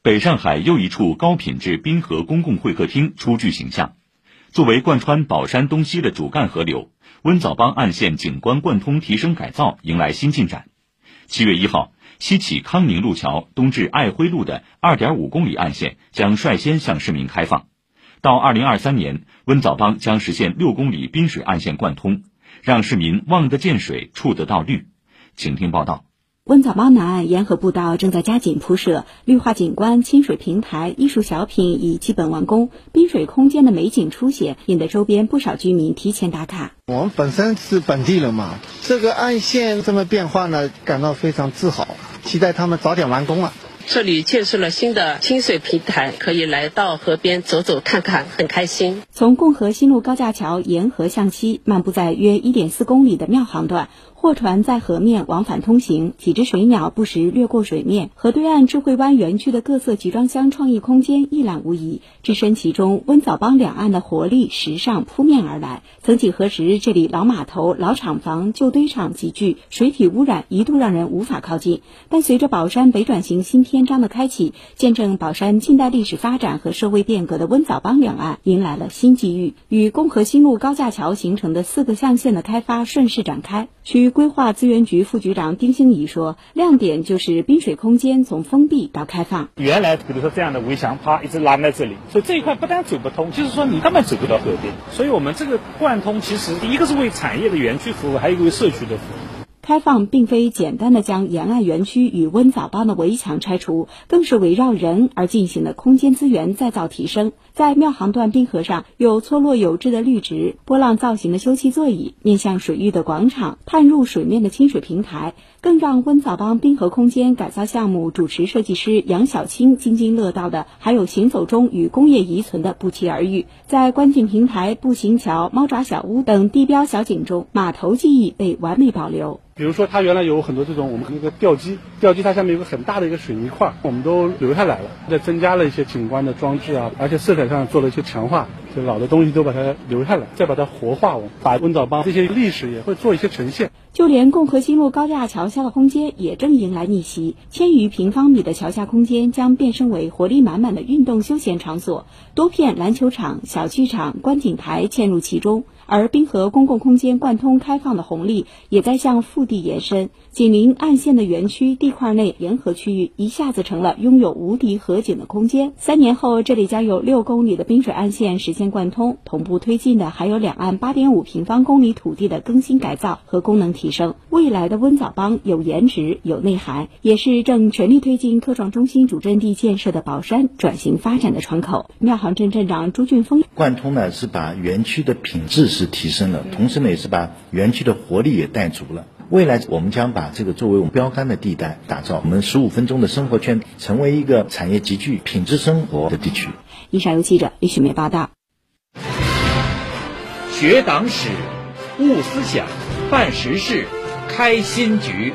北上海又一处高品质滨河公共会客厅初具形象。作为贯穿宝山东西的主干河流，温枣浜岸线景观贯通提升改造迎来新进展。七月一号，西起康宁路桥，东至爱辉路的二点五公里岸线将率先向市民开放。到二零二三年，温枣浜将实现六公里滨水岸线贯通，让市民望得见水，触得到绿。请听报道。温枣猫南岸沿河步道正在加紧铺设，绿化景观、亲水平台、艺术小品已基本完工，滨水空间的美景初显，引得周边不少居民提前打卡。我们本身是本地人嘛，这个岸线这么变化呢，感到非常自豪，期待他们早点完工啊。这里建设了新的清水平台，可以来到河边走走看看，很开心。从共和新路高架桥沿河向西漫步在约一点四公里的庙行段，货船在河面往返通行，几只水鸟不时掠过水面。河对岸智慧湾园区的各色集装箱创意空间一览无遗，置身其中，温枣帮两岸的活力时尚扑面而来。曾几何时，这里老码头、老厂房、旧堆场集聚，水体污染一度让人无法靠近。但随着宝山北转型新篇章的开启，见证宝山近代历史发展和社会变革的温枣帮两岸迎来了新机遇，与共和新路高架桥形成的四个象限的开发顺势展开。区规划资源局副局长丁兴仪说：“亮点就是滨水空间从封闭到开放。原来比如说这样的围墙，啪一直拦在这里，所以这一块不但走不通，就是说你根本走不到河边。所以我们这个贯通，其实一个是为产业的园区服务，还有一个为社区的服务。”开放并非简单的将沿岸园区与温枣帮的围墙拆除，更是围绕人而进行的空间资源再造提升。在庙航段滨河上，有错落有致的绿植、波浪造型的休憩座椅、面向水域的广场、探入水面的清水平台，更让温枣帮滨河空间改造项目主持设计师杨小青津津乐道的，还有行走中与工业遗存的不期而遇。在观景平台、步行桥、猫爪小屋等地标小景中，码头记忆被完美保留。比如说，它原来有很多这种我们那个吊机，吊机它下面有个很大的一个水泥块，我们都留下来了，再增加了一些景观的装置啊，而且色彩上做了一些强化，就老的东西都把它留下来，再把它活化，我把温枣帮这些历史也会做一些呈现。就连共和新路高架桥下的空间也正迎来逆袭，千余平方米的桥下空间将变身为活力满满的运动休闲场所，多片篮球场、小剧场、观景台嵌入其中。而滨河公共空间贯通开放的红利也在向腹地延伸，紧邻岸线的园区地块内沿河区域一下子成了拥有无敌河景的空间。三年后，这里将有六公里的滨水岸线实现贯通，同步推进的还有两岸八点五平方公里土地的更新改造和功能提升。未来的温枣帮有颜值、有内涵，也是正全力推进科创中心主阵地建设的宝山转型发展的窗口。庙行镇镇长朱俊峰，贯通呢是把园区的品质。是提升了，同时呢也是把园区的活力也带足了。未来我们将把这个作为我们标杆的地带打造，我们十五分钟的生活圈成为一个产业集聚、品质生活的地区。以上由记者李雪梅报道。学党史，悟思想，办实事，开新局。